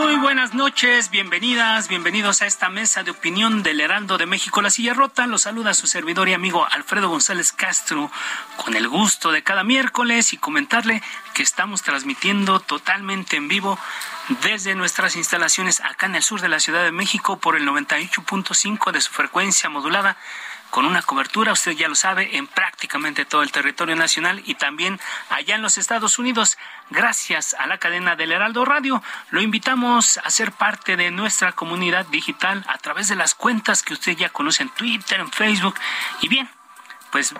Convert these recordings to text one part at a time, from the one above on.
Muy buenas noches, bienvenidas, bienvenidos a esta mesa de opinión del Heraldo de México, La Silla Rota. Los saluda su servidor y amigo Alfredo González Castro, con el gusto de cada miércoles y comentarle que estamos transmitiendo totalmente en vivo desde nuestras instalaciones acá en el sur de la Ciudad de México por el 98.5 de su frecuencia modulada con una cobertura, usted ya lo sabe, en prácticamente todo el territorio nacional y también allá en los Estados Unidos. Gracias a la cadena del Heraldo Radio, lo invitamos a ser parte de nuestra comunidad digital a través de las cuentas que usted ya conoce en Twitter, en Facebook. Y bien, pues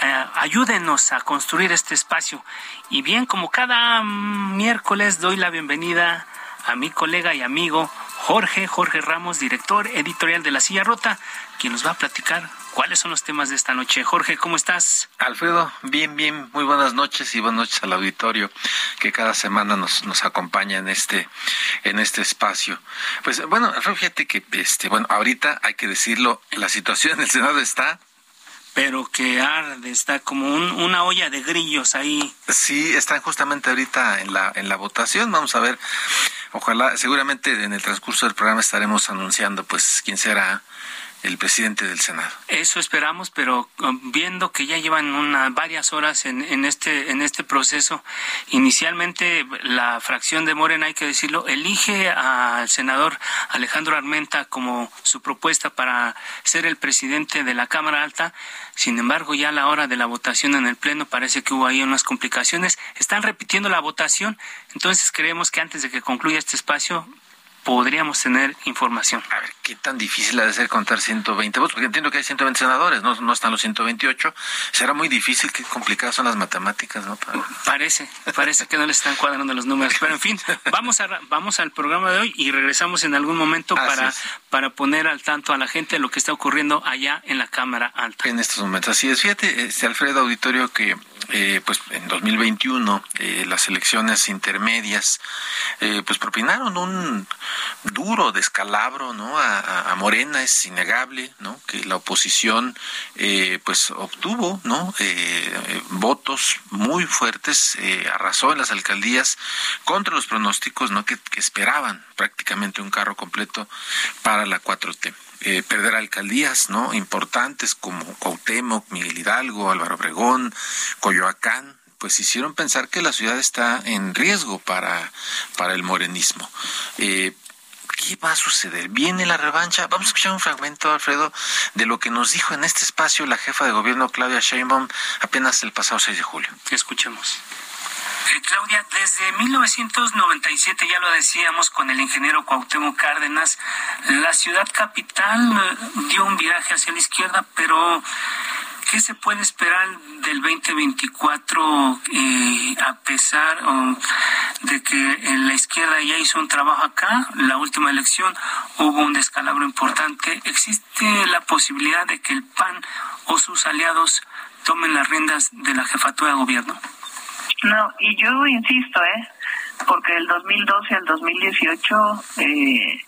eh, ayúdenos a construir este espacio. Y bien, como cada miércoles doy la bienvenida a mi colega y amigo Jorge, Jorge Ramos, director editorial de La Silla Rota, quien nos va a platicar cuáles son los temas de esta noche. Jorge, ¿cómo estás? Alfredo, bien, bien, muy buenas noches y buenas noches al auditorio que cada semana nos, nos acompaña en este, en este espacio. Pues bueno, fíjate que este, bueno, ahorita hay que decirlo, la situación en el Senado está pero que arde, está como una olla de grillos ahí. Sí, están justamente ahorita en la, en la votación. Vamos a ver, ojalá, seguramente en el transcurso del programa estaremos anunciando pues quién será el presidente del Senado. Eso esperamos, pero um, viendo que ya llevan una, varias horas en, en, este en este proceso, inicialmente la fracción de Morena, hay que decirlo, elige al senador Alejandro Armenta como su propuesta para ser el presidente de la Cámara Alta. Sin embargo, ya a la hora de la votación en el Pleno parece que hubo ahí unas complicaciones. Están repitiendo la votación, entonces creemos que antes de que concluya este espacio podríamos tener información. A ver, ¿qué tan difícil ha de ser contar 120 votos? Porque entiendo que hay 120 senadores, no, no están los 128. Será muy difícil, qué complicadas son las matemáticas, ¿no? Parece, parece que no le están cuadrando los números. Pero en fin, vamos, a, vamos al programa de hoy y regresamos en algún momento para, para poner al tanto a la gente lo que está ocurriendo allá en la Cámara Alta. En estos momentos, así es. Fíjate, este Alfredo Auditorio, que eh, pues en 2021 eh, las elecciones intermedias eh, pues propinaron un duro descalabro no a, Morena es innegable no que la oposición pues obtuvo no votos muy fuertes arrasó en las alcaldías contra los pronósticos no que, que esperaban prácticamente un carro completo para la 4T eh, perder alcaldías no importantes como Cuauhtémoc, Miguel Hidalgo, Álvaro Obregón, Coyoacán, pues hicieron pensar que la ciudad está en riesgo para, para el morenismo. Eh, ¿Qué va a suceder? ¿Viene la revancha? Vamos a escuchar un fragmento, Alfredo, de lo que nos dijo en este espacio la jefa de gobierno Claudia Sheinbaum apenas el pasado 6 de julio. Escuchemos. Eh, Claudia, desde 1997, ya lo decíamos con el ingeniero Cuauhtémoc Cárdenas, la ciudad capital eh, dio un viraje hacia la izquierda, pero ¿qué se puede esperar del 2024 eh, a pesar de que en la izquierda ya hizo un trabajo acá? La última elección hubo un descalabro importante. ¿Existe la posibilidad de que el PAN o sus aliados tomen las riendas de la jefatura de gobierno? No, y yo insisto, ¿eh? Porque del 2012 al 2018 eh,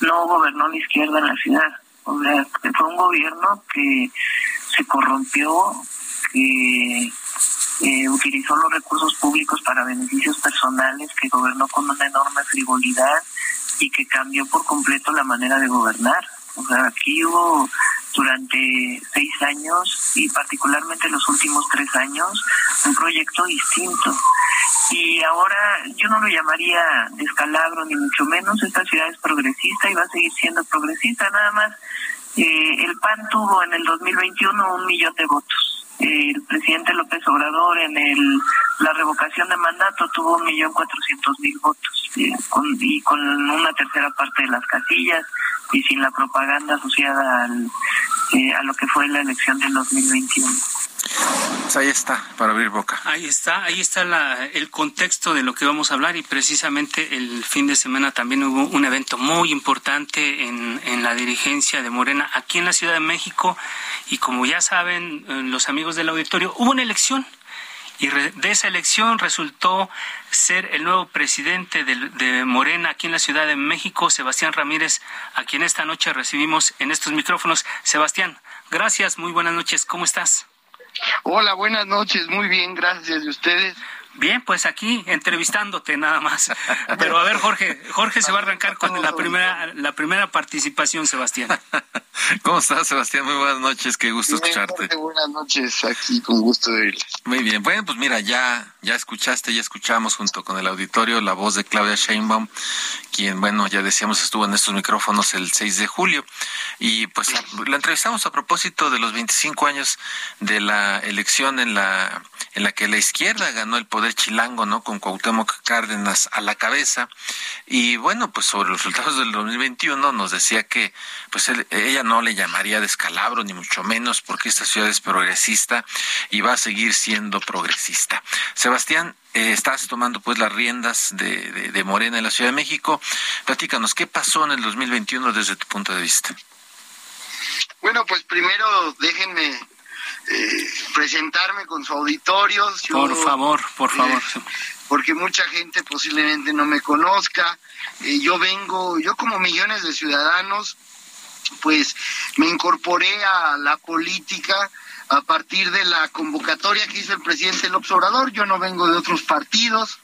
no gobernó la izquierda en la ciudad. O sea, fue un gobierno que se corrompió, que eh, utilizó los recursos públicos para beneficios personales, que gobernó con una enorme frivolidad, y que cambió por completo la manera de gobernar. O sea, aquí hubo durante seis años y particularmente los últimos tres años un proyecto distinto. Y ahora yo no lo llamaría descalabro ni mucho menos, esta ciudad es progresista y va a seguir siendo progresista, nada más eh, el PAN tuvo en el 2021 un millón de votos. el presidente López Obrador en el, la revocación de mandato tuvo un millón cuatrocientos mil votos eh, y con una tercera parte de las casillas y sin la propaganda asociada al, eh, a lo que fue la elección del 2021. Pues ahí está, para abrir boca. Ahí está, ahí está la, el contexto de lo que vamos a hablar y precisamente el fin de semana también hubo un evento muy importante en, la dirigencia de Morena aquí en la Ciudad de México y como ya saben eh, los amigos del auditorio, hubo una elección y de esa elección resultó ser el nuevo presidente de, de, Morena aquí en la Ciudad de México, Sebastián Ramírez, a quien esta noche recibimos en estos micrófonos. Sebastián, gracias, muy buenas noches, ¿cómo estás? Hola, buenas noches, muy bien, gracias. ¿Y ustedes? Bien, pues aquí entrevistándote nada más. Pero a ver, Jorge, Jorge se va a arrancar con la primera, la primera participación, Sebastián. ¿Cómo estás, Sebastián? Muy buenas noches, qué gusto escucharte. buenas noches, aquí con gusto de irles. Muy bien, bueno, pues mira, ya, ya escuchaste, ya escuchamos junto con el auditorio la voz de Claudia Sheinbaum, quien, bueno, ya decíamos estuvo en estos micrófonos el 6 de julio. Y pues la entrevistamos a propósito de los 25 años de la elección en la, en la que la izquierda ganó el poder chilango, ¿no? Con Cuauhtémoc Cárdenas a la cabeza. Y bueno, pues sobre los resultados del 2021 nos decía que pues ella no le llamaría descalabro, ni mucho menos, porque esta ciudad es progresista y va a seguir siendo progresista. Sebastián, eh, estás tomando pues las riendas de, de, Morena en la Ciudad de México. Platícanos, ¿qué pasó en el 2021 desde tu punto de vista? Bueno, pues primero déjenme eh, presentarme con su auditorio. por favor, por favor. Eh, porque mucha gente posiblemente no me conozca. Yo vengo, yo como millones de ciudadanos, pues me incorporé a la política a partir de la convocatoria que hizo el presidente López Obrador. Yo no vengo de otros partidos,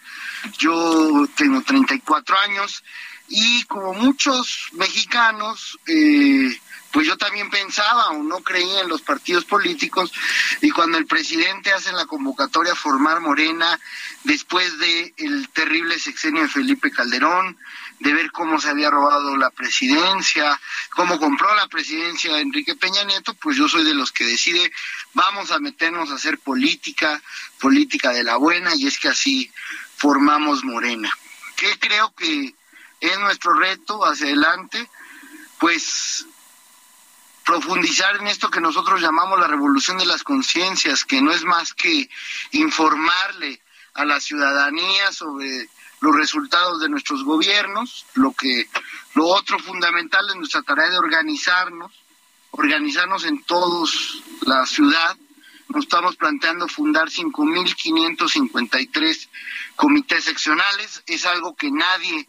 yo tengo 34 años y como muchos mexicanos, eh, pues yo también pensaba o no creía en los partidos políticos y cuando el presidente hace la convocatoria a formar Morena después de el terrible sexenio de Felipe Calderón, de ver cómo se había robado la presidencia, cómo compró la presidencia de Enrique Peña Nieto, pues yo soy de los que decide vamos a meternos a hacer política, política de la buena y es que así formamos Morena. ¿Qué creo que es nuestro reto hacia adelante? Pues profundizar en esto que nosotros llamamos la revolución de las conciencias, que no es más que informarle a la ciudadanía sobre los resultados de nuestros gobiernos, lo que lo otro fundamental es nuestra tarea de organizarnos, organizarnos en todos la ciudad. Nos estamos planteando fundar 5.553 comités seccionales, es algo que nadie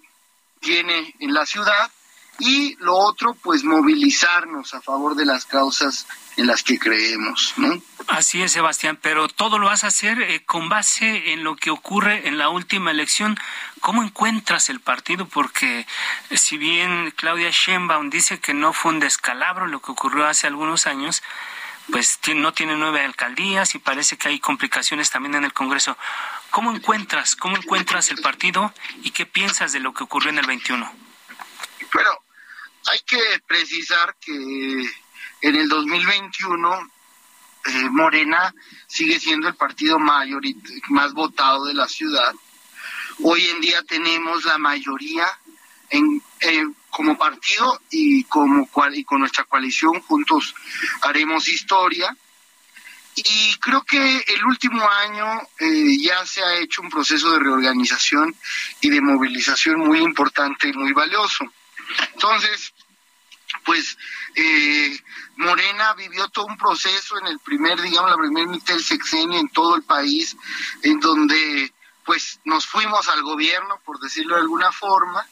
tiene en la ciudad y lo otro, pues movilizarnos a favor de las causas en las que creemos, ¿no? Así es, Sebastián, pero todo lo vas a hacer eh, con base en lo que ocurre en la última elección. ¿Cómo encuentras el partido? Porque eh, si bien Claudia Sheinbaum dice que no fue un descalabro lo que ocurrió hace algunos años, pues no tiene nueve alcaldías y parece que hay complicaciones también en el Congreso. ¿Cómo encuentras, cómo encuentras el partido y qué piensas de lo que ocurrió en el 21? Bueno, hay que precisar que en el 2021 eh, Morena sigue siendo el partido mayor más votado de la ciudad. Hoy en día tenemos la mayoría en, como partido y como y con nuestra coalición juntos haremos historia. Y creo que el último año eh, ya se ha hecho un proceso de reorganización y de movilización muy importante y muy valioso. Entonces, pues eh, Morena vivió todo un proceso en el primer, digamos, la primera mitad del sexenio en todo el país, en donde pues nos fuimos al gobierno, por decirlo de alguna forma,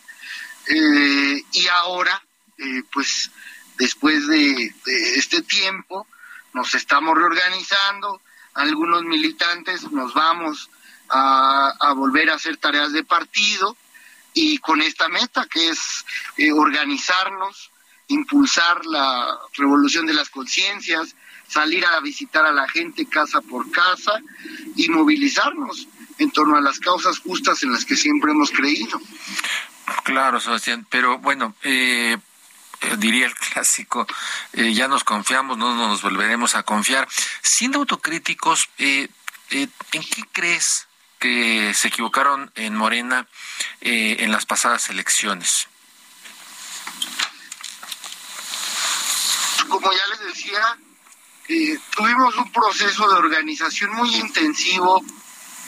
eh, y ahora, eh, pues después de, este tiempo, nos estamos reorganizando, algunos militantes nos vamos a volver a hacer tareas de partido, y con esta meta que es organizarnos, impulsar la revolución de las conciencias, salir a visitar a la gente casa por casa y movilizarnos en torno a las causas justas en las que siempre hemos creído. Claro, Sebastián, pero bueno, eh, eh, diría el clásico, eh, ya nos confiamos, no nos volveremos a confiar. Siendo autocríticos, ¿en qué crees que se equivocaron en Morena en las pasadas elecciones? Como ya les decía, tuvimos un proceso de organización muy intensivo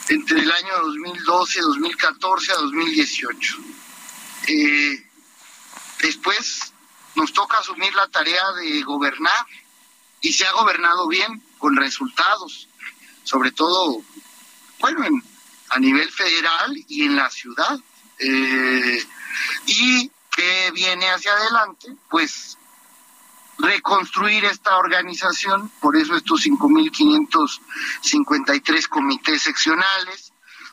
entre el año 2012, 2014 a 2018. Eh, después nos toca asumir la tarea de gobernar y se ha gobernado bien con resultados, sobre todo, bueno, a nivel federal y en la ciudad. Eh, y que viene hacia adelante, pues reconstruir esta organización, por eso estos 5.553 comités seccionales,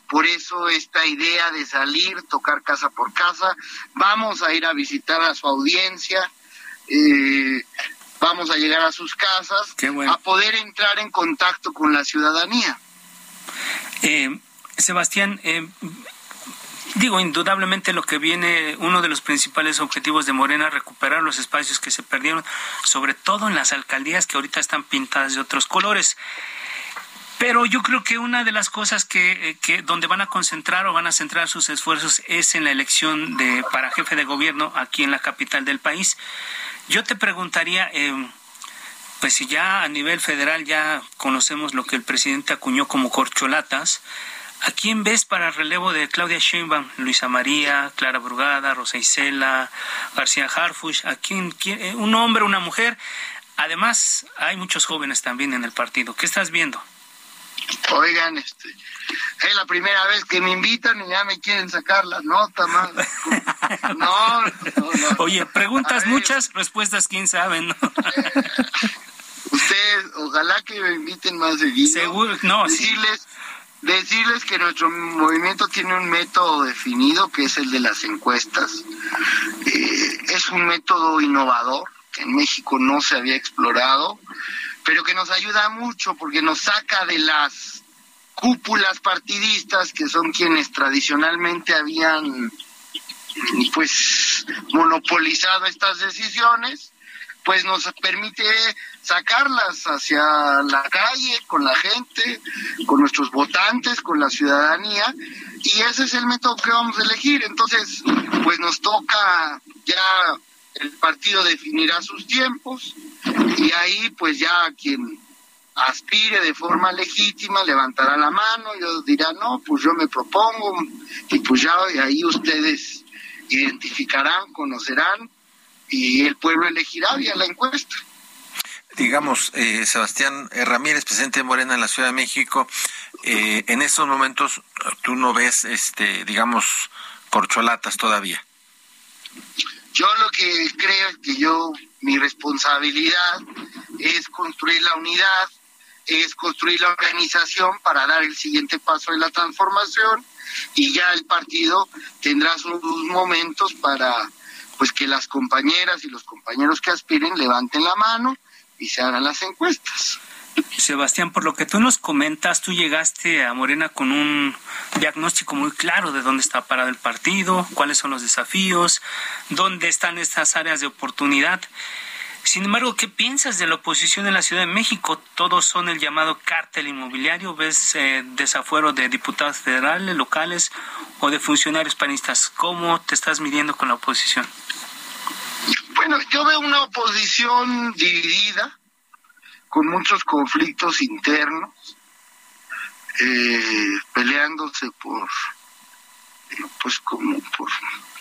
por eso esta idea de salir, tocar casa por casa, vamos a ir a visitar a su audiencia, eh, vamos a llegar a sus casas, a poder entrar en contacto con la ciudadanía. Eh, Sebastián, eh, Digo, indudablemente lo que viene, uno de los principales objetivos de Morena, recuperar los espacios que se perdieron, sobre todo en las alcaldías que ahorita están pintadas de otros colores. Pero yo creo que una de las cosas que, eh, que, donde van a concentrar o van a centrar sus esfuerzos es en la elección de para jefe de gobierno aquí en la capital del país. Yo te preguntaría, eh, pues si ya a nivel federal ya conocemos lo que el presidente acuñó como corcholatas, ¿A quién ves para el relevo de Claudia Sheinbaum? Luisa María, Clara Brugada, Rosa Isela, García Harfush. ¿A quién, eh, ¿Un hombre, una mujer? Además, hay muchos jóvenes también en el partido. ¿Qué estás viendo? Oigan, este, es la primera vez que me invitan y ya me quieren sacar la nota más. No, no, Oye, preguntas muchas, respuestas quién sabe, ¿no? Ustedes, ojalá que me inviten más seguido. Seguro, no, Decirles, Decirles que nuestro movimiento tiene un método definido, que es el de las encuestas. Eh, es un método innovador que en México no se había explorado, pero que nos ayuda mucho porque nos saca de las cúpulas partidistas que son quienes tradicionalmente habían pues monopolizado estas decisiones, pues nos permite sacarlas hacia la calle, con la gente, con nuestros votantes, con la ciudadanía, y ese es el método que vamos a elegir. Entonces, pues nos toca ya el partido definirá sus tiempos y ahí pues ya quien aspire de forma legítima levantará la mano, yo dirá, no, pues yo me propongo y pues ya ahí ustedes identificarán, conocerán y el pueblo elegirá vía la encuesta digamos, eh, Sebastián Ramírez, presidente de Morena en la Ciudad de México, eh, en estos momentos tú no ves, este, digamos, corcholatas todavía. Yo lo que creo es que yo, mi responsabilidad es construir la unidad, es construir la organización para dar el siguiente paso de la transformación y ya el partido tendrá sus momentos para pues que las compañeras y los compañeros que aspiren levanten la mano y se hagan las encuestas. Sebastián, por lo que tú nos comentas, tú llegaste a Morena con un diagnóstico muy claro de dónde está parado el partido, cuáles son los desafíos, dónde están estas áreas de oportunidad. Sin embargo, ¿qué piensas de la oposición en la Ciudad de México? Todos son el llamado cártel inmobiliario. ¿Ves eh, desafuero de diputados federales, locales o de funcionarios panistas? ¿Cómo te estás midiendo con la oposición? Bueno, yo veo una oposición dividida, con muchos conflictos internos, eh, peleándose por, pues como por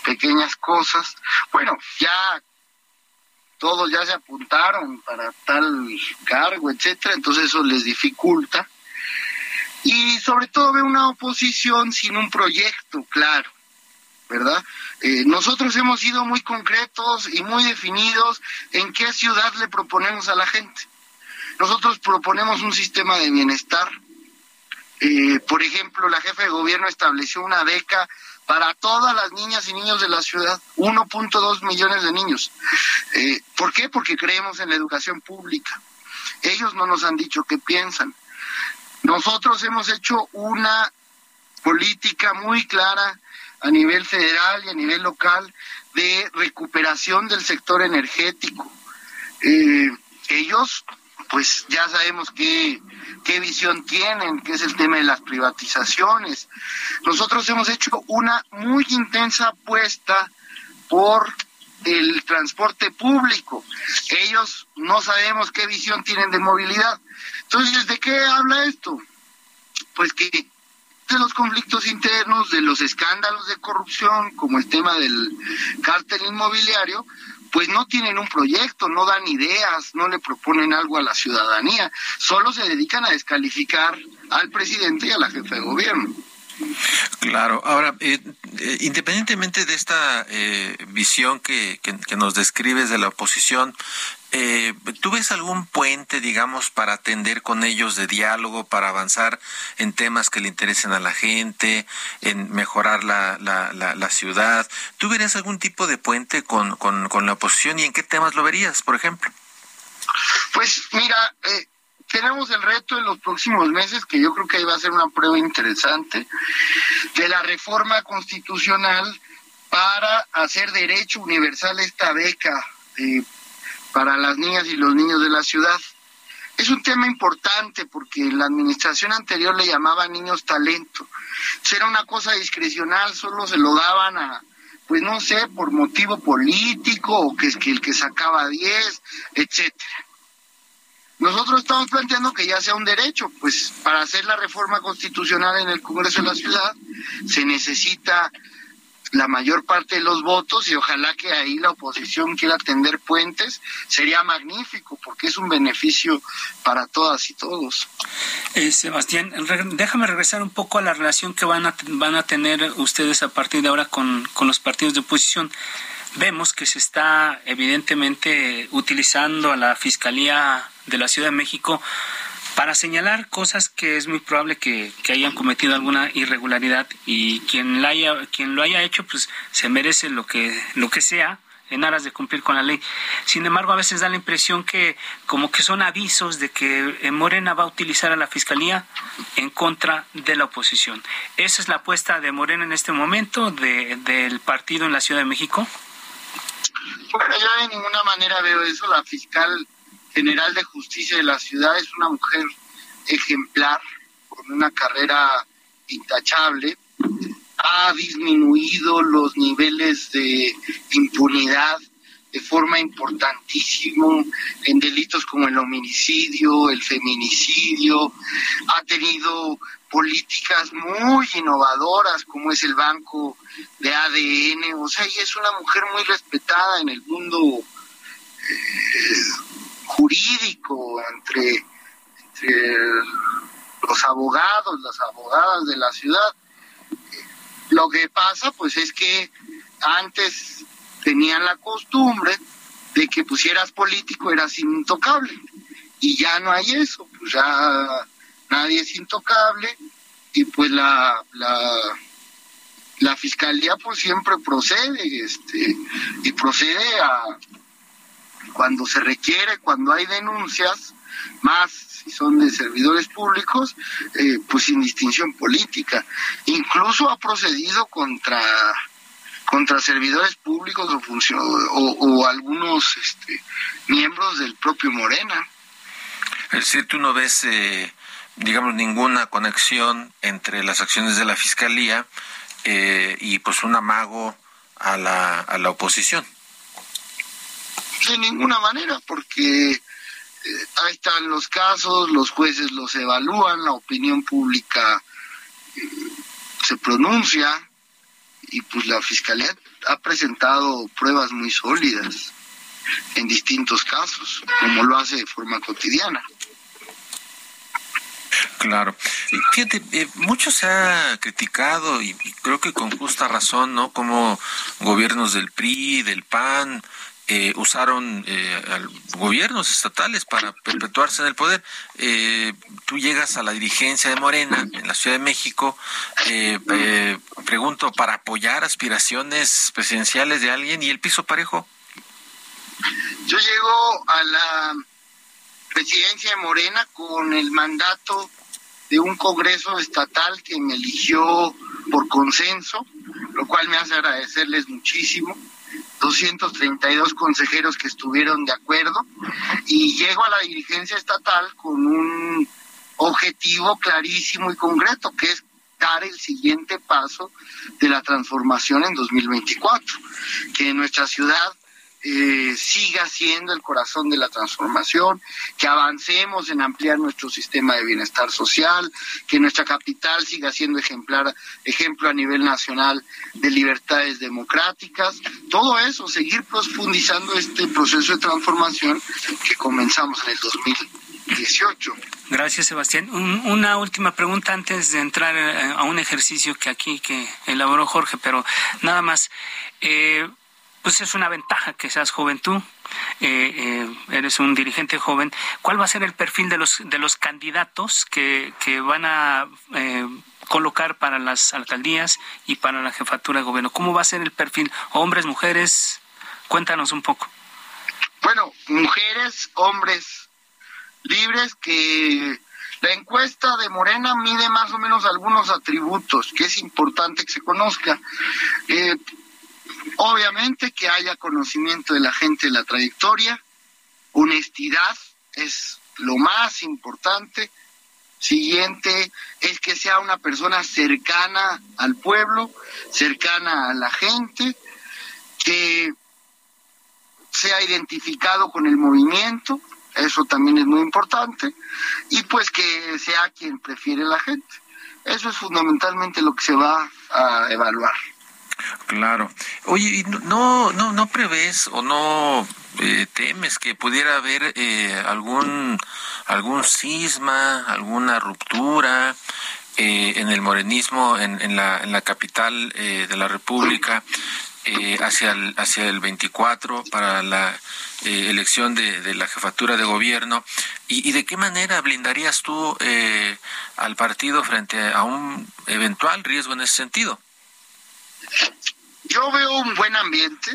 pequeñas cosas. Bueno, ya todos ya se apuntaron para tal cargo, etcétera, entonces eso les dificulta. Y sobre todo veo una oposición sin un proyecto claro. ¿verdad? Eh, nosotros hemos sido muy concretos y muy definidos en qué ciudad le proponemos a la gente. Nosotros proponemos un sistema de bienestar. Eh, por ejemplo, la jefa de gobierno estableció una beca para todas las niñas y niños de la ciudad, 1.2 millones de niños. Eh, ¿Por qué? Porque creemos en la educación pública. Ellos no nos han dicho qué piensan. Nosotros hemos hecho una política muy clara a nivel federal y a nivel local de recuperación del sector energético. Eh, ellos, pues ya sabemos qué, qué visión tienen, que es el tema de las privatizaciones. Nosotros hemos hecho una muy intensa apuesta por el transporte público. Ellos no sabemos qué visión tienen de movilidad. Entonces, ¿de qué habla esto? Pues que de los conflictos internos, de los escándalos de corrupción, como el tema del cártel inmobiliario, pues no tienen un proyecto, no dan ideas, no le proponen algo a la ciudadanía, solo se dedican a descalificar al presidente y a la jefa de gobierno. Claro, ahora, eh, eh, independientemente de esta eh, visión que, que, nos describes de la oposición, eh, ¿tú ves algún puente, digamos, para atender con ellos de diálogo, para avanzar en temas que le interesen a la gente, en mejorar la, la, la, ciudad? ¿Tú verías algún tipo de puente con, con, con, la oposición y en qué temas lo verías, por ejemplo? Pues mira, eh, tenemos el reto en los próximos meses, que yo creo que ahí va a ser una prueba interesante, de la reforma constitucional para hacer derecho universal esta beca. Eh, para las niñas y los niños de la ciudad. Es un tema importante porque la administración anterior le llamaban niños talento. Era una cosa discrecional, solo se lo daban a, pues no sé, por motivo político o que es que el que sacaba 10, etcétera. Nosotros estamos planteando que ya sea un derecho, pues para hacer la reforma constitucional en el Congreso de la Ciudad se necesita la mayor parte de los votos y ojalá que ahí la oposición quiera tender puentes, sería magnífico porque es un beneficio para todas y todos. Eh, Sebastián, déjame regresar un poco a la relación que van a, van a tener ustedes a partir de ahora con, con los partidos de oposición. Vemos que se está evidentemente utilizando a la Fiscalía de la Ciudad de México para señalar cosas que es muy probable que, hayan cometido alguna irregularidad y quien la haya quien lo haya hecho pues se merece lo que lo que sea en aras de cumplir con la ley. Sin embargo, a veces da la impresión que como que son avisos de que eh, Morena va a utilizar a la fiscalía en contra de la oposición. ¿Esa es la apuesta de Morena en este momento de, del partido en la Ciudad de México? Bueno, yo de ninguna manera veo eso. La fiscal general de justicia de la ciudad es una mujer ejemplar, con una carrera intachable, ha disminuido los niveles de impunidad de forma importantísima en delitos como el homicidio, el feminicidio, ha tenido políticas muy innovadoras como es el banco de ADN, o sea, y es una mujer muy respetada en el mundo eh, jurídico entre, los abogados, las abogadas de la ciudad. Lo que pasa pues es que antes tenían la costumbre de que pusieras político eras intocable y ya no hay eso, pues ya nadie es intocable y pues la, la, la fiscalía pues siempre procede este y procede a, cuando se requiere, cuando hay denuncias, más si son de servidores públicos, eh, pues sin distinción política. Incluso ha procedido contra contra servidores públicos o, o, algunos este, miembros del propio Morena. Es decir, tú no ves, eh, digamos, ninguna conexión entre las acciones de la Fiscalía eh, y pues un amago a la, a la oposición de ninguna manera, porque eh, ahí están los casos, los jueces los evalúan, la opinión pública eh, se pronuncia y pues la fiscalía ha presentado pruebas muy sólidas en distintos casos, como lo hace de forma cotidiana. Claro. Fíjate, eh, mucho se ha criticado y, creo que con justa razón, ¿no? Como gobiernos del PRI, del PAN, eh, usaron eh, gobiernos estatales para perpetuarse en el poder. Eh, tú llegas a la dirigencia de Morena en la Ciudad de México, pregunto, para apoyar aspiraciones presidenciales de alguien y el piso parejo. Yo llego a la presidencia de Morena con el mandato de un Congreso estatal que me eligió por consenso, lo cual me hace agradecerles muchísimo 232 consejeros que estuvieron de acuerdo y llego a la dirigencia estatal con un objetivo clarísimo y concreto, que es dar el siguiente paso de la transformación en 2024, que nuestra ciudad eh, siga siendo el corazón de la transformación, que avancemos en ampliar nuestro sistema de bienestar social, que nuestra capital siga siendo ejemplar, ejemplo a nivel nacional de libertades democráticas. Todo eso, seguir profundizando este proceso de transformación que comenzamos en el 2018. Gracias, Sebastián. una última pregunta antes de entrar eh, a un ejercicio que aquí que elaboró Jorge, pero nada más. Eh, pues es una ventaja que seas joven tú, eh, eh, eres un dirigente joven. ¿Cuál va a ser el perfil de los, de los candidatos que, que van a eh, colocar para las alcaldías y para la jefatura de gobierno? ¿Cómo va a ser el perfil? ¿Hombres, mujeres? Cuéntanos un poco. Bueno, mujeres, hombres libres que la encuesta de Morena mide más o menos algunos atributos que es importante que se conozca. Eh, Obviamente que haya conocimiento de la gente de la trayectoria, honestidad es lo más importante. Siguiente es que sea una persona cercana al pueblo, cercana a la gente, que sea identificado con el movimiento, eso también es muy importante, y pues que sea quien prefiere la gente. Eso es fundamentalmente lo que se va a evaluar. Claro. Oye, ¿no, no, no prevés o no eh, temes que pudiera haber eh, algún, algún cisma, alguna ruptura eh, en el morenismo en, en, la, en la capital de la República hacia, el, hacia el 24 para la elección de, la jefatura de gobierno? ¿Y, ¿Y, de qué manera blindarías tú al partido frente a un eventual riesgo en ese sentido? Yo veo un buen ambiente.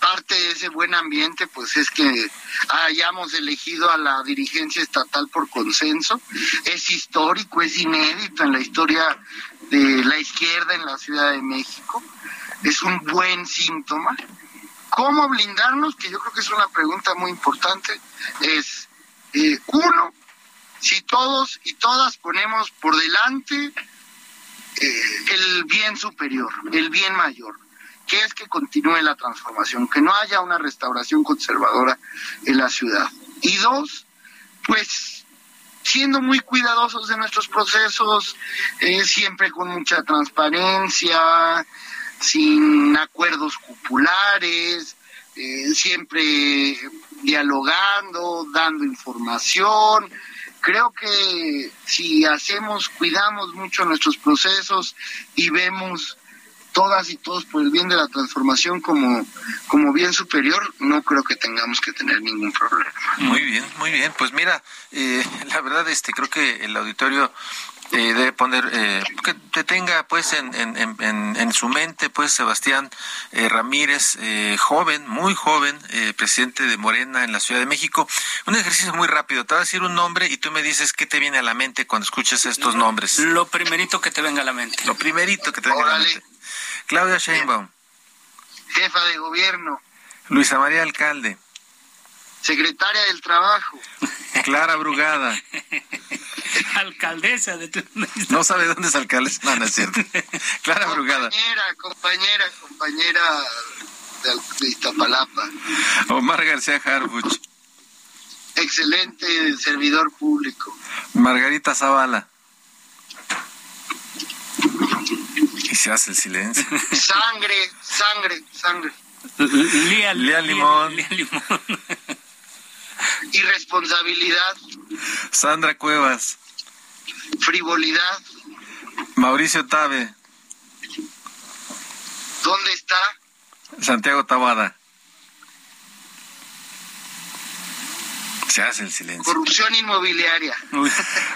Parte de ese buen ambiente, pues es que hayamos elegido a la dirigencia estatal por consenso. Es histórico, es inédito en la historia de la izquierda en la Ciudad de México. Es un buen síntoma. ¿Cómo blindarnos? Que yo creo que es una pregunta muy importante. Es, eh, uno, si todos y todas ponemos por delante el bien superior, el bien mayor, que es que continúe la transformación, que no haya una restauración conservadora en la ciudad. Y dos, pues siendo muy cuidadosos de nuestros procesos, eh, siempre con mucha transparencia, sin acuerdos cupulares, eh, siempre dialogando, dando información, creo que si hacemos, cuidamos mucho nuestros procesos y vemos todas y todos por el bien de la transformación como, como bien superior, no creo que tengamos que tener ningún problema. Muy bien, muy bien. Pues mira, eh, la verdad, este, creo que el auditorio eh, debe poner, eh, que te tenga pues en, en, en, en, su mente pues Sebastián eh, Ramírez, eh, joven, muy joven, eh, presidente de Morena en la Ciudad de México. Un ejercicio muy rápido, te voy a decir un nombre y tú me dices qué te viene a la mente cuando escuches estos nombres. Lo primerito que te venga a la mente. Lo primerito que te venga a la mente. Claudia Sheinbaum. Jefa de gobierno. Luisa María Alcalde. Secretaria del Trabajo. Clara Brugada. alcaldesa de. No sabe dónde es alcaldesa. No, no es cierto. Clara Brugada. Compañera, compañera, compañera de Iztapalapa. Omar García Harbuch. Excelente servidor público. Margarita Zavala. Y se hace el silencio. Sangre, sangre, sangre. Lía, Lía Limón. Lía Limón. Irresponsabilidad. Sandra Cuevas. Frivolidad. Mauricio Tabe. ¿Dónde está? Santiago Tabada. Se hace el silencio. Corrupción inmobiliaria.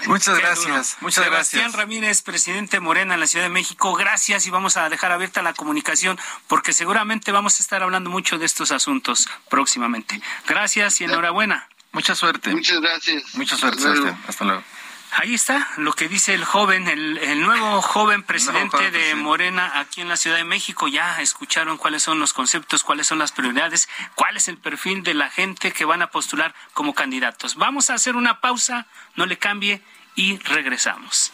Muchas gracias. Muchas Sebastián Ramírez, presidente Morena en la Ciudad de México, gracias y vamos a dejar abierta la comunicación porque seguramente vamos a estar hablando mucho de estos asuntos próximamente. Gracias y enhorabuena. Mucha suerte. Muchas gracias. Mucha suerte, Sebastián. Hasta luego. Ahí está lo que dice el joven, el, nuevo joven presidente de Morena aquí en la Ciudad de México. Ya escucharon cuáles son los conceptos, cuáles son las prioridades, cuál es el perfil de la gente que van a postular como candidatos. Vamos a hacer una pausa, no le cambie y regresamos.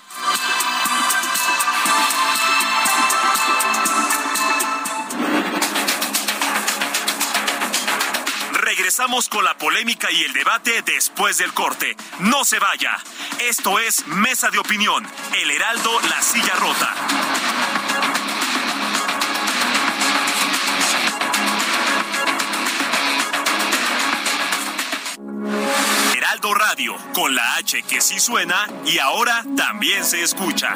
Regresamos con la polémica y el debate después del corte. No se vaya. Esto es Mesa de Opinión, El Heraldo, La Silla Rota. Heraldo Radio, con la H que sí suena y ahora también se escucha.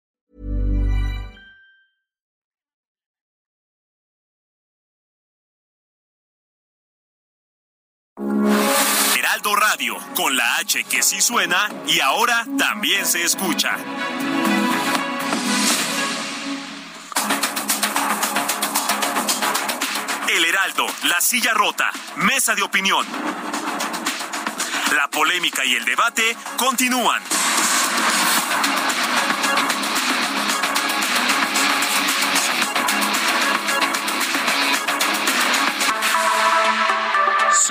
Radio, con la H que sí suena y ahora también se escucha. El Heraldo, La Silla Rota, Mesa de Opinión. La polémica y el debate continúan.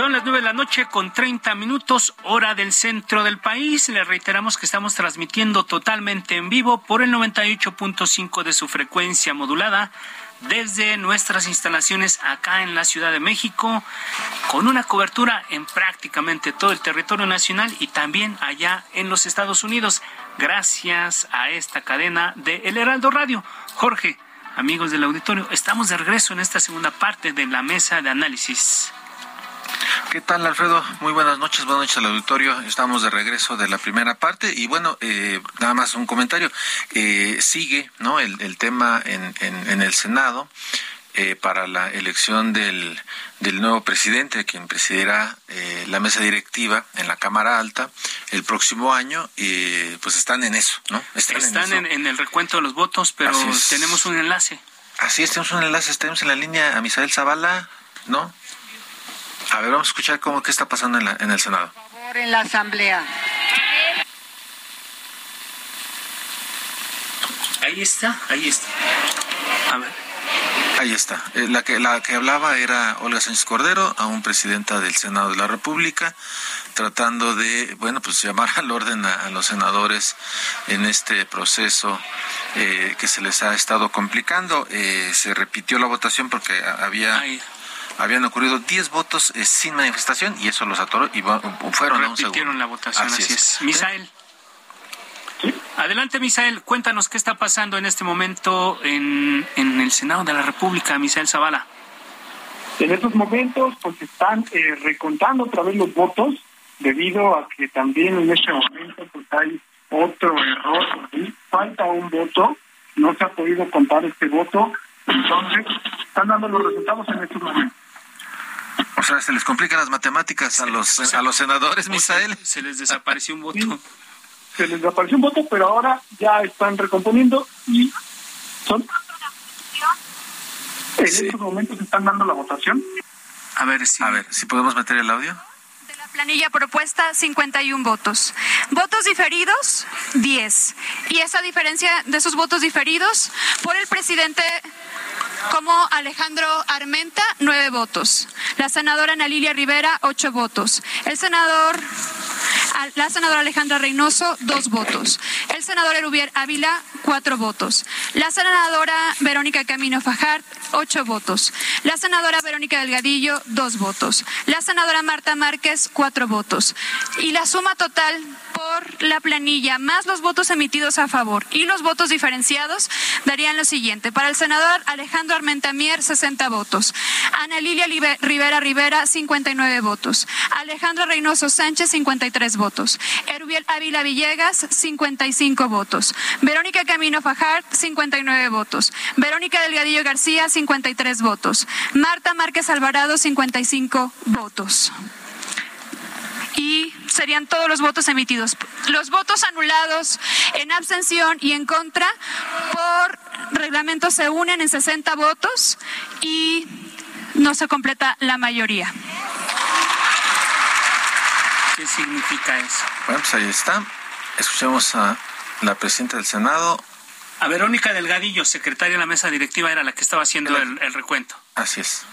Son las nueve de la noche con 30 minutos, hora del centro del país. Le reiteramos que estamos transmitiendo totalmente en vivo por el 98.5 de su frecuencia modulada desde nuestras instalaciones acá en la Ciudad de México, con una cobertura en prácticamente todo el territorio nacional y también allá en los Estados Unidos, gracias a esta cadena de El Heraldo Radio. Jorge, amigos del auditorio, estamos de regreso en esta segunda parte de la mesa de análisis. ¿Qué tal, Alfredo? Muy buenas noches, buenas noches al auditorio. Estamos de regreso de la primera parte y bueno, eh, nada más un comentario. Eh, sigue, ¿no? El, tema en, en, el Senado eh, para la elección del, del nuevo presidente, quien presidirá la mesa directiva en la Cámara Alta el próximo año. y pues están en eso, ¿no? Están, en, el recuento de los votos, pero tenemos un enlace. Así es, tenemos un enlace. Tenemos en la línea a Misael Zavala, ¿no? A ver, vamos a escuchar cómo qué está pasando en, la, en el Senado. Por favor, en la Asamblea. Ahí está, ahí está. A ver. Ahí está. Eh, la que, la que hablaba era Olga Sánchez Cordero, aún presidenta del Senado de la República, tratando de, bueno, pues llamar al orden a, los senadores en este proceso eh, que se les ha estado complicando. Eh, se repitió la votación porque había habían ocurrido 10 votos eh, sin manifestación y eso los atoró y fueron a un segundo. la votación, así, es. Misael. Adelante, Misael, cuéntanos qué está pasando en este momento en, en el Senado de la República, Misael Zavala. En estos momentos, pues están eh, recontando otra vez los votos, debido a que también en este momento pues hay otro error, falta un voto, no se ha podido contar este voto, entonces están dando los resultados en estos momentos. O sea, se les complican las matemáticas a los a los senadores, Misael. Se les desapareció un voto. se les desapareció un voto, pero ahora ya están recomponiendo y son en estos momentos están dando la votación. A ver si a ver si podemos meter el audio. Planilla propuesta 51 votos. Votos diferidos 10. Y esa diferencia de esos votos diferidos por el presidente como Alejandro Armenta, nueve votos. La senadora Ana Lilia Rivera, ocho votos. El senador la senadora Alejandra Reynoso, dos votos. El senador Erubier Ávila, cuatro votos. La senadora Verónica Camino Fajart, ocho votos. La senadora Verónica Delgadillo, dos votos. La senadora Marta Márquez, cuatro votos. Y la suma total por la planilla, más los votos emitidos a favor y los votos diferenciados, darían lo siguiente. Para el senador Alejandro Armentamier, 60 votos. Ana Lilia Rivera Rivera, 59 votos. Alejandro Reynoso Sánchez, 53 votos. Erubiel Ávila Villegas, 55 votos. Verónica Camino Fajar, 59 votos. Verónica Delgadillo García, 53 votos. Marta Márquez Alvarado, 55 votos y serían todos los votos emitidos. Los votos anulados en abstención y en contra por reglamento se unen en 60 votos y no se completa la mayoría. ¿Qué significa eso? Bueno, pues ahí está. Escuchemos a la presidenta del Senado. A Verónica Delgadillo, secretaria de la mesa directiva, era la que estaba haciendo el, el recuento. Así es.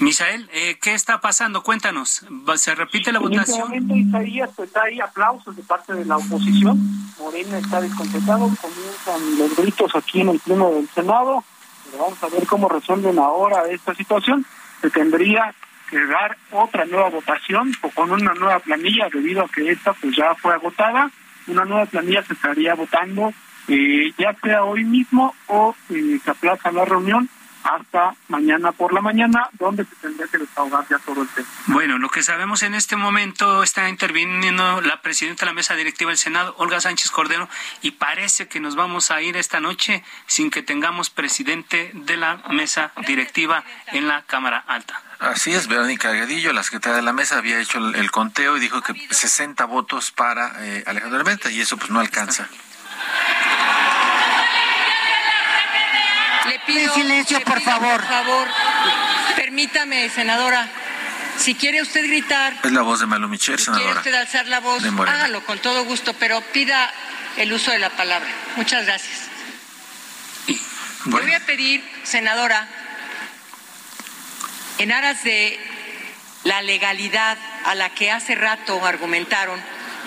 Misael, eh, ¿qué está pasando? Cuéntanos. ¿Se repite la votación? En este momento, Isaías, pues hay aplausos de parte de la oposición. Morena está descontentado. Comienzan los gritos aquí en el pleno del Senado. Pero vamos a ver cómo resuelven ahora esta situación. Se tendría que dar otra nueva votación o con una nueva planilla debido a que esta pues ya fue agotada. Una nueva planilla se estaría votando eh, ya sea hoy mismo o eh, se aplaza la reunión hasta mañana por la mañana, donde se tendría que desahogar ya todo el tema. Bueno, lo que sabemos en este momento está interviniendo la presidenta de la mesa directiva del Senado, Olga Sánchez Cordero, y parece que nos vamos a ir esta noche sin que tengamos presidente de la mesa directiva en la Cámara Alta. Así es, Verónica Gadillo, la secretaria de la mesa, había hecho el, conteo y dijo que 60 votos para eh, Alejandro Hermenta y eso pues no alcanza. Pido silencio, por favor. Por favor, permítame, senadora. Si quiere usted gritar. Es la voz de Malo Michel, senadora. Si quiere usted alzar la voz, hágalo con todo gusto, pero pida el uso de la palabra. Muchas gracias. voy a pedir, senadora, en aras de la legalidad a la que hace rato argumentaron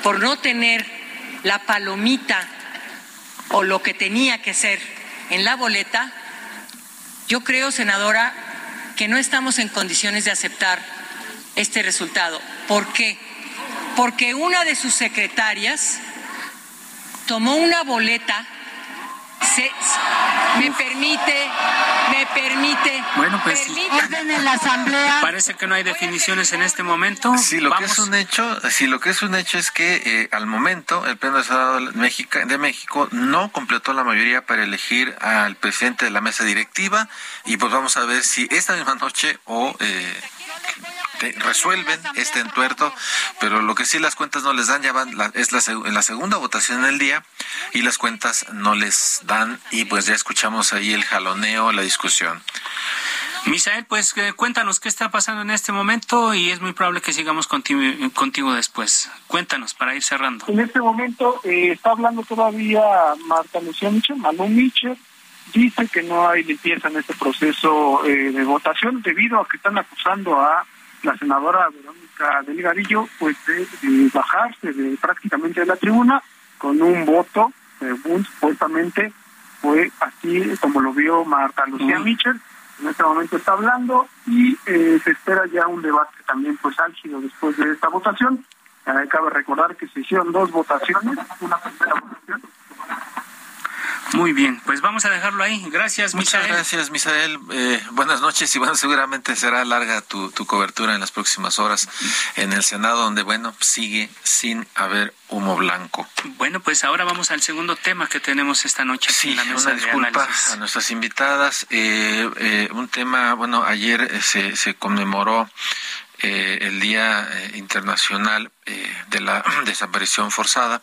por no tener la palomita o lo que tenía que ser en la boleta, yo creo, senadora, que no estamos en condiciones de aceptar este resultado. ¿Por qué? Porque una de sus secretarias tomó una boleta se, me permite, me permite. Bueno, pues en la asamblea. Parece que no hay definiciones en este momento. Sí, lo que es un hecho, sí, lo que es un hecho es que eh, al momento el pleno Senado de México, de México no completó la mayoría para elegir al presidente de la mesa directiva y pues vamos a ver si esta misma noche o eh, resuelven este entuerto, pero lo que sí las cuentas no les dan, ya van, es la, en la segunda votación del día y las cuentas no les dan y pues ya escuchamos ahí el jaloneo, la discusión. Misael, pues eh, cuéntanos qué está pasando en este momento y es muy probable que sigamos contigo, después. Cuéntanos para ir cerrando. En este momento eh, está hablando todavía Marta Lucía Michel, Manu Michel, dice que no hay limpieza en este proceso eh, de votación debido a que están acusando a la senadora Verónica Delgadillo pues de, bajarse de prácticamente de la tribuna con un voto, según supuestamente fue así como lo vio Marta Lucía Mitchell, en este momento está hablando y eh, se espera ya un debate también pues álgido después de esta votación. Eh, cabe recordar que se hicieron dos votaciones, una primera votación muy bien, pues vamos a dejarlo ahí. Gracias, Muchas gracias, Misael. Eh, buenas noches y bueno, seguramente será larga tu, tu cobertura en las próximas horas en el Senado, donde, bueno, sigue sin haber humo blanco. Bueno, pues ahora vamos al segundo tema que tenemos esta noche. Sí, en la mesa una disculpa a nuestras invitadas. Eh, eh, un tema, bueno, ayer se, se conmemoró eh, el Día eh, Internacional eh, de la Desaparición Forzada.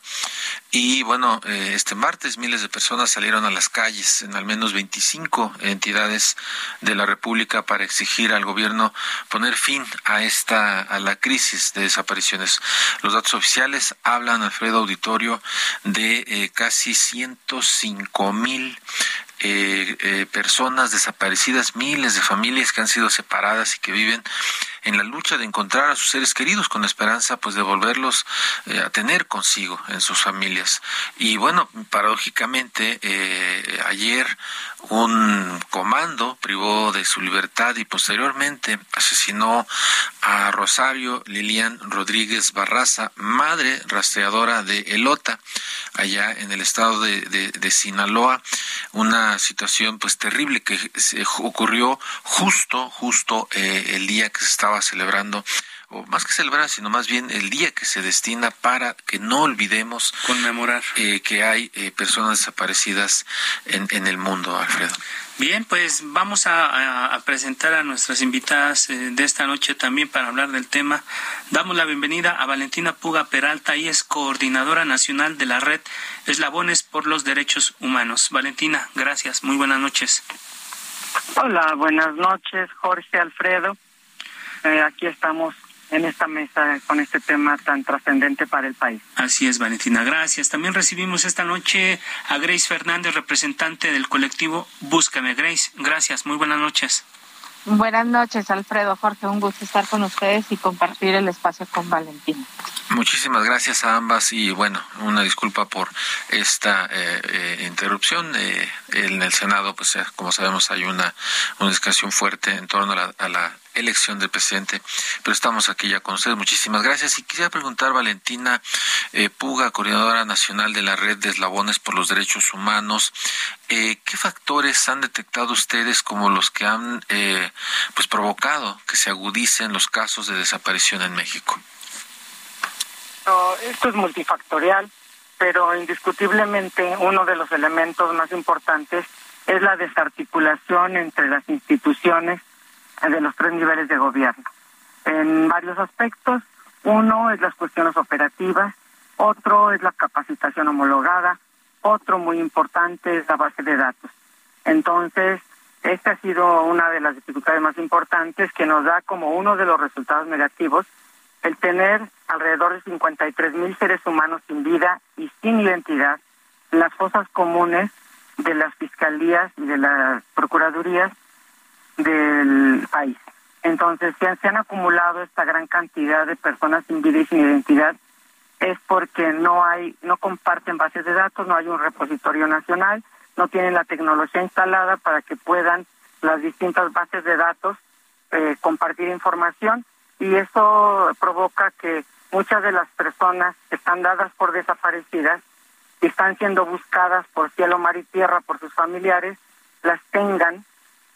Y bueno, este martes miles de personas salieron a las calles en al menos 25 entidades de la República para exigir al gobierno poner fin a esta a la crisis de desapariciones. Los datos oficiales hablan, Alfredo Auditorio, de casi 105 mil eh, eh, personas desaparecidas, miles de familias que han sido separadas y que viven en la lucha de encontrar a sus seres queridos con la esperanza pues de volverlos eh, a tener consigo en sus familias. Y bueno, paradójicamente ayer un comando privó de su libertad y posteriormente asesinó a Rosario Lilian Rodríguez Barraza, madre rastreadora de Elota, allá en el estado de, de, Sinaloa, una situación pues terrible que se ocurrió justo, justo eh, el día que se estaba celebrando o más que celebrar, sino más bien el día que se destina para que no olvidemos conmemorar eh, que hay eh, personas desaparecidas en, en el mundo, Alfredo. Bien, pues vamos a, presentar a nuestras invitadas eh, de esta noche también para hablar del tema. Damos la bienvenida a Valentina Puga Peralta y es coordinadora nacional de la red Eslabones por los Derechos Humanos. Valentina, gracias. Muy buenas noches. Hola, buenas noches, Jorge Alfredo. Aquí estamos en esta mesa con este tema tan trascendente para el país. Así es, Valentina, gracias. También recibimos esta noche a Grace Fernández, representante del colectivo Búscame. Grace, gracias, muy buenas noches. Buenas noches, Alfredo, Jorge, un gusto estar con ustedes y compartir el espacio con Valentina. Muchísimas gracias a ambas y bueno, una disculpa por esta eh, eh, interrupción. Eh, en el Senado, pues como sabemos, hay una, una discusión fuerte en torno a la elección del presidente. Pero estamos aquí ya con ustedes. Muchísimas gracias. Y quisiera preguntar, Valentina eh, Puga, coordinadora nacional de la Red de Eslabones por los Derechos Humanos, eh, ¿qué factores han detectado ustedes como los que han eh, pues provocado que se agudicen los casos de desaparición en México? esto es multifactorial, pero indiscutiblemente uno de los elementos más importantes es la desarticulación entre las instituciones de los tres niveles de gobierno. En varios aspectos, uno es las cuestiones operativas, otro es la capacitación homologada, otro muy importante es la base de datos. Entonces, esta ha sido una de las dificultades más importantes que nos da como uno de los resultados negativos el tener alrededor de 53 mil seres humanos sin vida y sin identidad en las fosas comunes de las fiscalías y de las procuradurías del país. Entonces, si se han acumulado esta gran cantidad de personas sin vida y sin identidad, es porque no hay, no comparten bases de datos, no hay un repositorio nacional, no tienen la tecnología instalada para que puedan las distintas bases de datos eh, compartir información y eso provoca que muchas de las personas que están dadas por desaparecidas y están siendo buscadas por cielo, mar y tierra por sus familiares, las tengan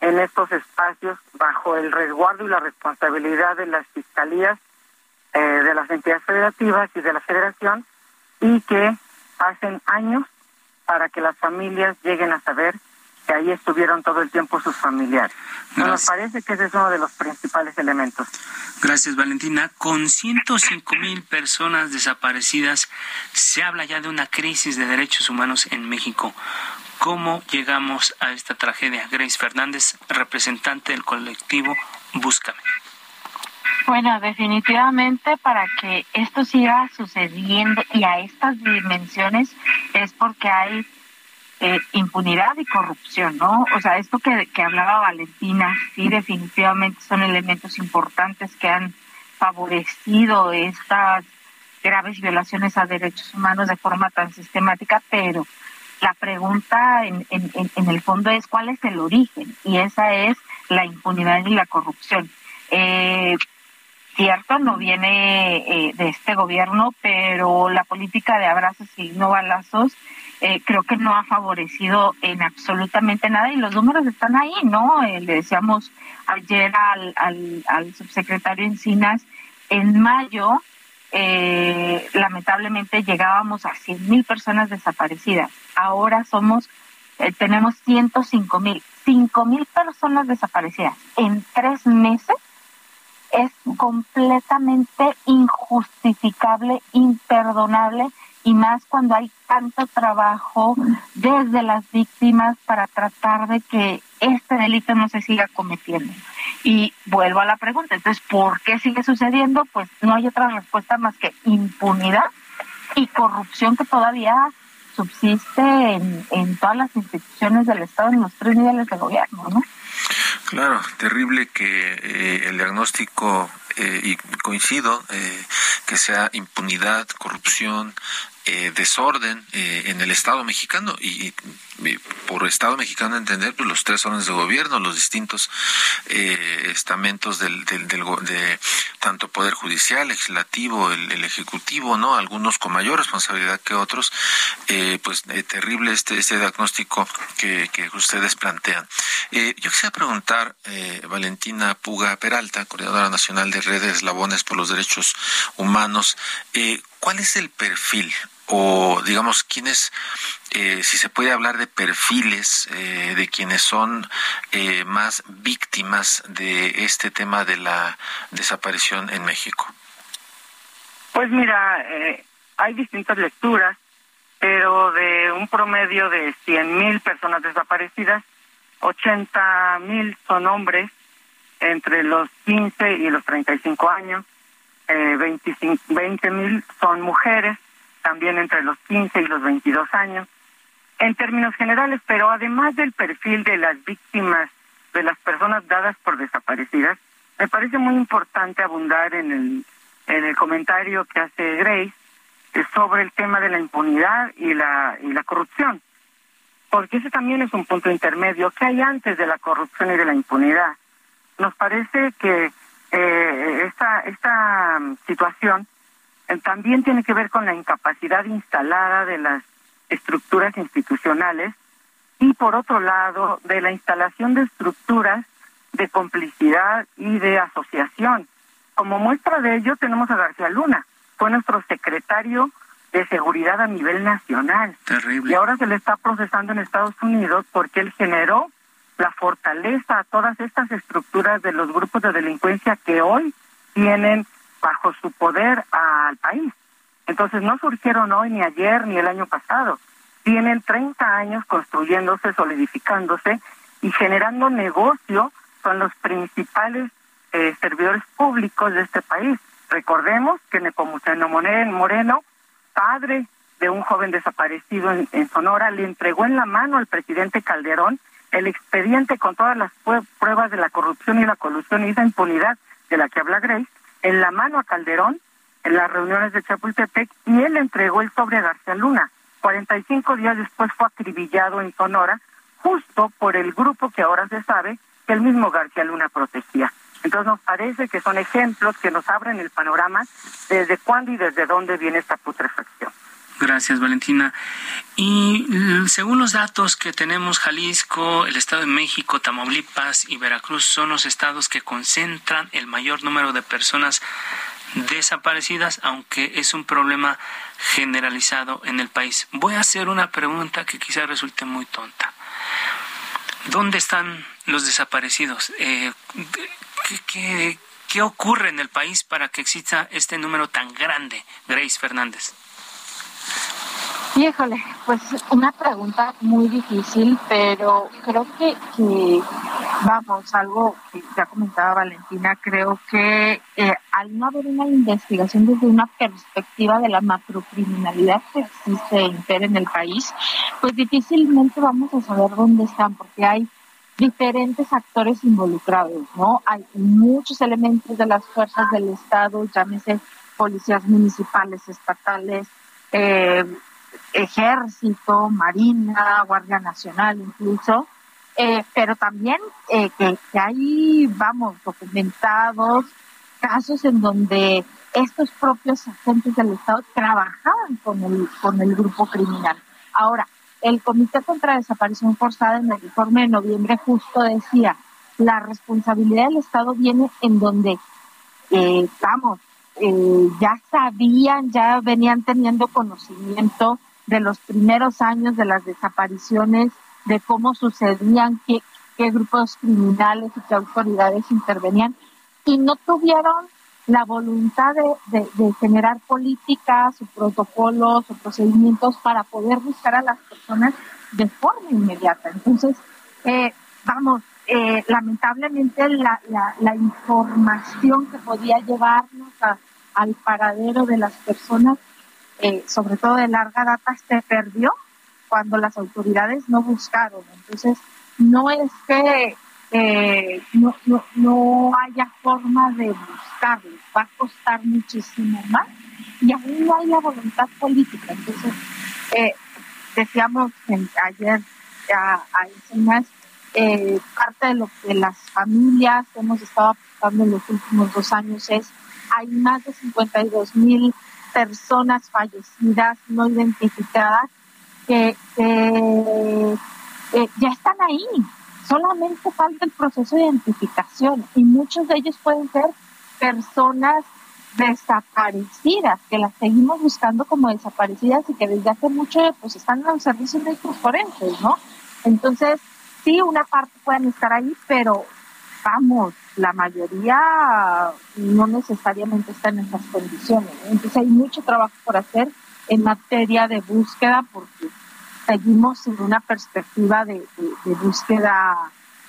en estos espacios bajo el resguardo y la responsabilidad de las fiscalías eh, de las entidades federativas y de la federación y que hacen años para que las familias lleguen a saber que ahí estuvieron todo el tiempo sus familiares. Nos parece que ese es uno de los principales elementos. Gracias, Valentina. Con 105 mil personas desaparecidas, se habla ya de una crisis de derechos humanos en México. ¿Cómo llegamos a esta tragedia? Grace Fernández, representante del colectivo Búscame. Bueno, definitivamente para que esto siga sucediendo y a estas dimensiones es porque hay eh, impunidad y corrupción, ¿no? O sea, esto que, que hablaba Valentina, sí, definitivamente son elementos importantes que han favorecido estas graves violaciones a derechos humanos de forma tan sistemática, pero la pregunta en, en, en, el fondo es cuál es el origen y esa es la impunidad y la corrupción. Eh, cierto, no viene eh, de este gobierno, pero la política de abrazos y no balazos eh, creo que no ha favorecido en absolutamente nada y los números están ahí, ¿no? le decíamos ayer al, al, al subsecretario Encinas, en mayo eh, lamentablemente llegábamos a 100 mil personas desaparecidas. Ahora somos, eh, tenemos 105 mil, 5 mil personas desaparecidas en tres meses. Es completamente injustificable, imperdonable y más cuando hay tanto trabajo desde las víctimas para tratar de que este delito no se siga cometiendo. Y vuelvo a la pregunta, entonces, ¿por qué sigue sucediendo? Pues no hay otra respuesta más que impunidad y corrupción que todavía subsiste en, en todas las instituciones del Estado, en los tres niveles de gobierno, ¿no? Claro, terrible que eh, el diagnóstico, eh, y coincido, eh, que sea impunidad, corrupción, eh, desorden eh, en el Estado mexicano y, por Estado mexicano entender pues los tres órdenes de gobierno, los distintos eh, estamentos del, del, de tanto poder judicial, legislativo, el, ejecutivo, no, algunos con mayor responsabilidad que otros, pues terrible este este diagnóstico que, que ustedes plantean. yo quisiera preguntar Valentina Puga Peralta, coordinadora nacional de redes Eslabones por los Derechos Humanos, ¿cuál es el perfil o digamos quiénes, eh, si se puede hablar de perfiles eh, de quienes son eh, más víctimas de este tema de la desaparición en México? Pues mira, hay distintas lecturas, pero de un promedio de 100.000 personas desaparecidas, 80.000 son hombres entre los 15 y los 35 años, eh, 20.000 son mujeres también entre los 15 y los 22 años, en términos generales, pero además del perfil de las víctimas, de las personas dadas por desaparecidas, me parece muy importante abundar en el, en el comentario que hace Grace eh, sobre el tema de la impunidad y la, y la corrupción, porque ese también es un punto intermedio. ¿Qué hay antes de la corrupción y de la impunidad? Nos parece que eh, esta, esta mm, situación también tiene que ver con la incapacidad instalada de las estructuras institucionales y por otro lado de la instalación de estructuras de complicidad y de asociación. Como muestra de ello tenemos a García Luna, fue nuestro secretario de seguridad a nivel nacional. Terrible. Y ahora se le está procesando en Estados Unidos porque él generó la fortaleza a todas estas estructuras de los grupos de delincuencia que hoy tienen bajo su poder al país. Entonces no surgieron hoy, ni ayer, ni el año pasado. Tienen 30 años construyéndose, solidificándose y generando negocio con los principales eh, servidores públicos de este país. Recordemos que Nepomuceno Moreno, padre de un joven desaparecido en, en, Sonora, le entregó en la mano al presidente Calderón el expediente con todas las pruebas de la corrupción y la colusión y esa impunidad de la que habla Grace, en la mano a Calderón en las reuniones de Chapultepec y él entregó el sobre a García Luna. 45 días después fue acribillado en Sonora justo por el grupo que ahora se sabe que el mismo García Luna protegía. Entonces nos parece que son ejemplos que nos abren el panorama desde cuándo y desde dónde viene esta putrefacción. Gracias, Valentina. Y según los datos que tenemos, Jalisco, el Estado de México, Tamaulipas y Veracruz son los estados que concentran el mayor número de personas desaparecidas, aunque es un problema generalizado en el país. Voy a hacer una pregunta que quizá resulte muy tonta. ¿Dónde están los desaparecidos? Eh, ¿qué, qué, qué ocurre en el país para que exista este número tan grande? Grace Fernández. Híjole, pues una pregunta muy difícil, pero creo que, que vamos, algo que ya comentaba Valentina, creo que eh, al no haber una investigación desde una perspectiva de la macrocriminalidad que existe impera en el país, pues difícilmente vamos a saber dónde están, porque hay diferentes actores involucrados, ¿no? Hay muchos elementos de las fuerzas del Estado, llámese policías municipales, estatales, eh, ejército, marina, guardia nacional incluso, eh, pero también eh, que, hay, vamos, documentados casos en donde estos propios agentes del Estado trabajaban con el, con el grupo criminal. Ahora, el Comité contra Desaparición Forzada en el informe de noviembre justo decía, la responsabilidad del Estado viene en donde, eh, vamos, eh, ya sabían, ya venían teniendo conocimiento de los primeros años de las desapariciones, de cómo sucedían, qué, qué grupos criminales y qué autoridades intervenían, y no tuvieron la voluntad de, de, generar políticas o protocolos o procedimientos para poder buscar a las personas de forma inmediata. Entonces, eh, vamos, eh, lamentablemente la, la, la, información que podía llevarnos a, al paradero de las personas, eh, sobre todo de larga data, se perdió cuando las autoridades no buscaron. Entonces, no es que eh, no, no, no haya forma de buscarlos, va a costar muchísimo más y aún no hay la voluntad política. Entonces, eh, decíamos ayer a, a eh, parte de lo que las familias hemos estado apuntando en los últimos dos años es hay más de 52 mil personas fallecidas no identificadas que, ya están ahí. Solamente falta el proceso de identificación y muchos de ellos pueden ser personas desaparecidas, que las seguimos buscando como desaparecidas y que desde hace mucho pues están en los servicios médicos forenses, ¿no? Entonces, sí, una parte pueden estar ahí, pero vamos, la mayoría no necesariamente está en esas condiciones. Entonces hay mucho trabajo por hacer en materia de búsqueda porque seguimos en una perspectiva de, búsqueda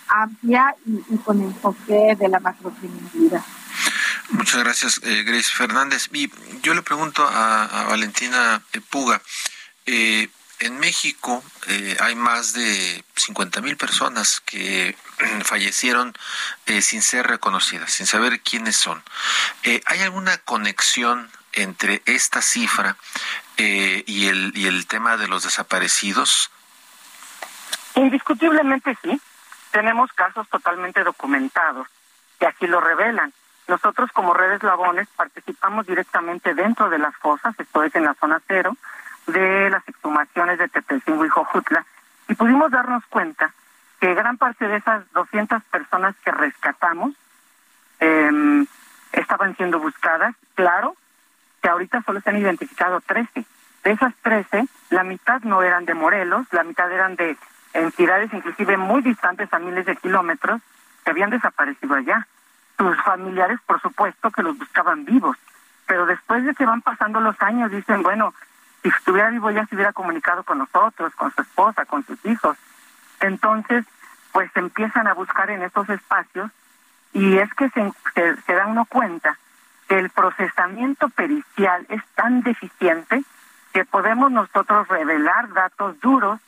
amplia y, con enfoque de la macrocriminalidad. Muchas gracias, eh, Grace Fernández. Y yo le pregunto a, Valentina Puga, eh, en México eh, hay más de 50 mil personas que fallecieron eh, sin ser reconocidas, sin saber quiénes son. Eh, ¿Hay alguna conexión entre esta cifra y, el, y el tema de los desaparecidos? Indiscutiblemente sí. Tenemos casos totalmente documentados que así lo revelan. Nosotros como redes Labones participamos directamente dentro de las fosas, esto es en la zona cero, de las exhumaciones de Tepelcingo y Jojutla y pudimos darnos cuenta que gran parte de esas 200 personas que rescatamos eh, estaban siendo buscadas. Claro que ahorita solo se han identificado 13. De esas 13, la mitad no eran de Morelos, la mitad eran de entidades inclusive muy distantes a miles de kilómetros que habían desaparecido allá. Sus familiares, por supuesto, que los buscaban vivos, pero después de que van pasando los años, dicen, bueno, si estuviera vivo ya se hubiera comunicado con nosotros, con su esposa, con sus hijos. Entonces, pues empiezan a buscar en esos espacios y es que se, se, uno cuenta que el procesamiento pericial es tan deficiente que podemos nosotros revelar datos duros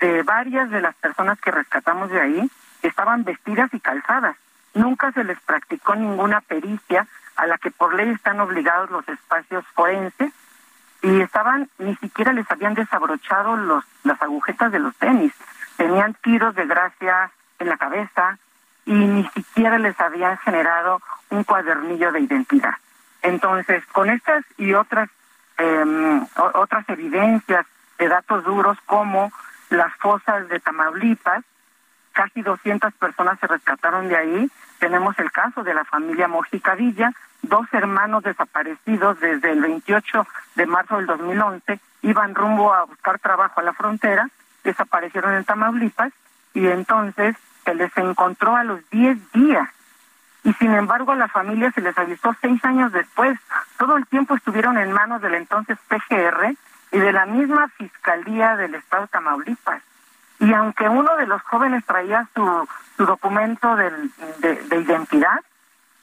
de varias de las personas que rescatamos de ahí que estaban vestidas y calzadas. Nunca se les practicó ninguna pericia a la que por ley están obligados los espacios forenses y estaban, ni siquiera les habían desabrochado los, las agujetas de los tenis, tenían tiros de gracia en la cabeza y ni siquiera les habían generado un cuadernillo de identidad. Entonces, con estas y otras em, otras evidencias de datos duros como las fosas de Tamaulipas, casi 200 personas se rescataron de ahí. Tenemos el caso de la familia Mojicadilla, dos hermanos desaparecidos desde el 28 de marzo del 2011 iban rumbo a buscar trabajo a la frontera, desaparecieron en Tamaulipas y entonces se les encontró a los 10 días. Y sin embargo a la familia se les avisó seis años después. Todo el tiempo estuvieron en manos del entonces PGR y de la misma Fiscalía del Estado de Tamaulipas. Y aunque uno de los jóvenes traía su, su documento de, de identidad,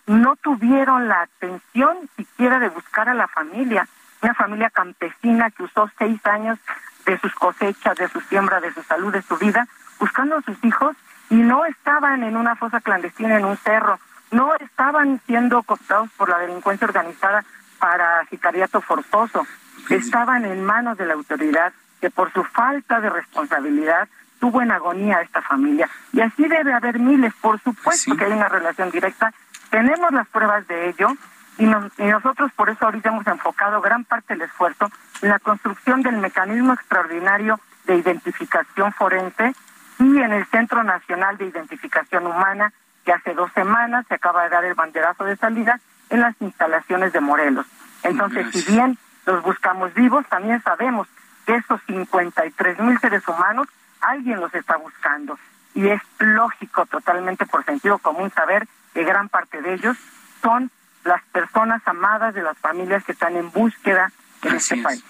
no tuvieron la atención siquiera de buscar a la familia, una familia campesina que usó seis años de sus cosechas, de su siembra, de su salud, de su vida, buscando a sus hijos y no estaban en una fosa clandestina en un cerro, no estaban siendo cooptados por la delincuencia organizada para sicariato forzoso, estaban en manos de la autoridad que por su falta de responsabilidad tuvo en agonía a esta familia. Y así debe haber miles, por supuesto que hay una relación directa. Tenemos las pruebas de ello y, nosotros por eso ahorita hemos enfocado gran parte del esfuerzo en la construcción del mecanismo extraordinario de identificación forense y en el Centro Nacional de Identificación Humana, que hace dos semanas se acaba de dar el banderazo de salida en las instalaciones de Morelos. Entonces, si bien los buscamos vivos, también sabemos que esos 53 mil seres humanos, alguien los está buscando. Y es lógico, totalmente por sentido común, saber que gran parte de ellos son las personas amadas de las familias que están en búsqueda en este país.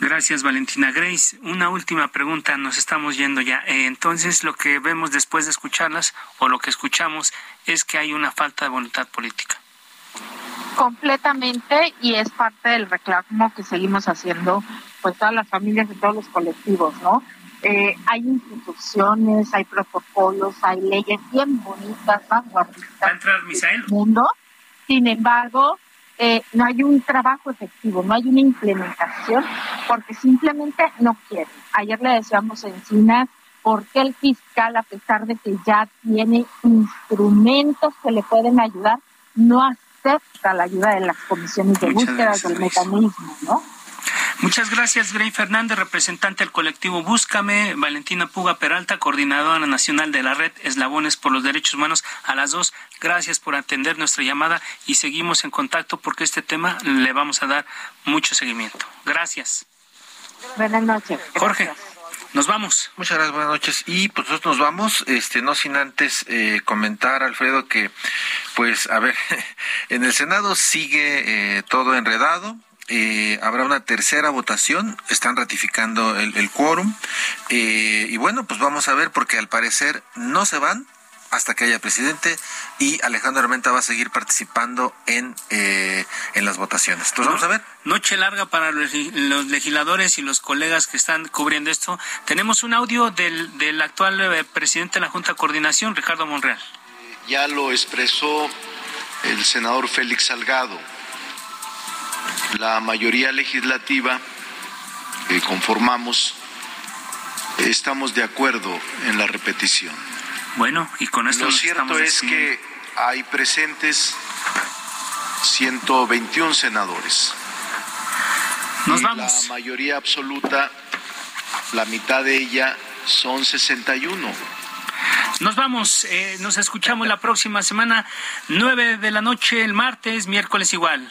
Gracias, Valentina. Grace, una última pregunta, nos estamos yendo ya. Eh, entonces, lo que vemos después de escucharlas o lo que escuchamos es que hay una falta de voluntad política. Completamente, y es parte del reclamo que seguimos haciendo, pues todas las familias y todos los colectivos, ¿no? Eh, hay instituciones, hay protocolos, hay leyes bien bonitas, vanguardistas del mundo. Sin embargo, eh, no hay un trabajo efectivo, no hay una implementación, porque simplemente no quieren. Ayer le decíamos en Encinas por qué el fiscal, a pesar de que ya tiene instrumentos que le pueden ayudar, no acepta la ayuda de las comisiones de búsqueda del mecanismo, ¿no? Muchas gracias, Grey Fernández, representante del colectivo Búscame, Valentina Puga Peralta, coordinadora nacional de la red Eslabones por los Derechos Humanos. A las dos, gracias por atender nuestra llamada y seguimos en contacto porque este tema le vamos a dar mucho seguimiento. Gracias. Buenas noches. Jorge. Nos vamos. Muchas gracias, buenas noches. Y pues nosotros nos vamos, este, no sin antes eh, comentar, Alfredo, que pues a ver, en el Senado sigue eh, todo enredado. Eh, habrá una tercera votación, están ratificando el, el quórum. y bueno, pues vamos a ver, porque al parecer no se van, hasta que haya presidente y Alejandro Armenta va a seguir participando en, eh, en las votaciones. Entonces vamos a ver. Noche larga para los, legisladores y los colegas que están cubriendo esto. Tenemos un audio del, del actual eh, presidente de la Junta de Coordinación, Ricardo Monreal. Ya lo expresó el senador Félix Salgado. La mayoría legislativa que conformamos estamos de acuerdo en la repetición bueno, y con esto Lo cierto es que hay presentes 121 senadores. Nos vamos. La mayoría absoluta, la mitad de ella son 61. Nos vamos, eh, nos escuchamos la próxima semana, 9 de la noche, el martes, miércoles igual.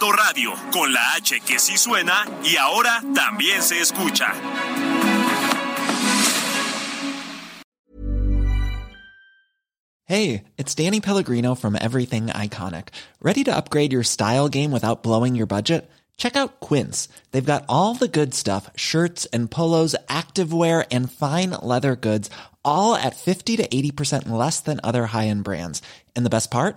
Heraldo Radio, con la H que sí suena y ahora también se escucha. Hey, it's Danny Pellegrino from Everything Iconic. Ready to upgrade your style game without blowing your budget? Check out Quince. They've got all the good stuff shirts and polos, activewear, and fine leather goods, all at 50 to 80% less than other high end brands. And the best part?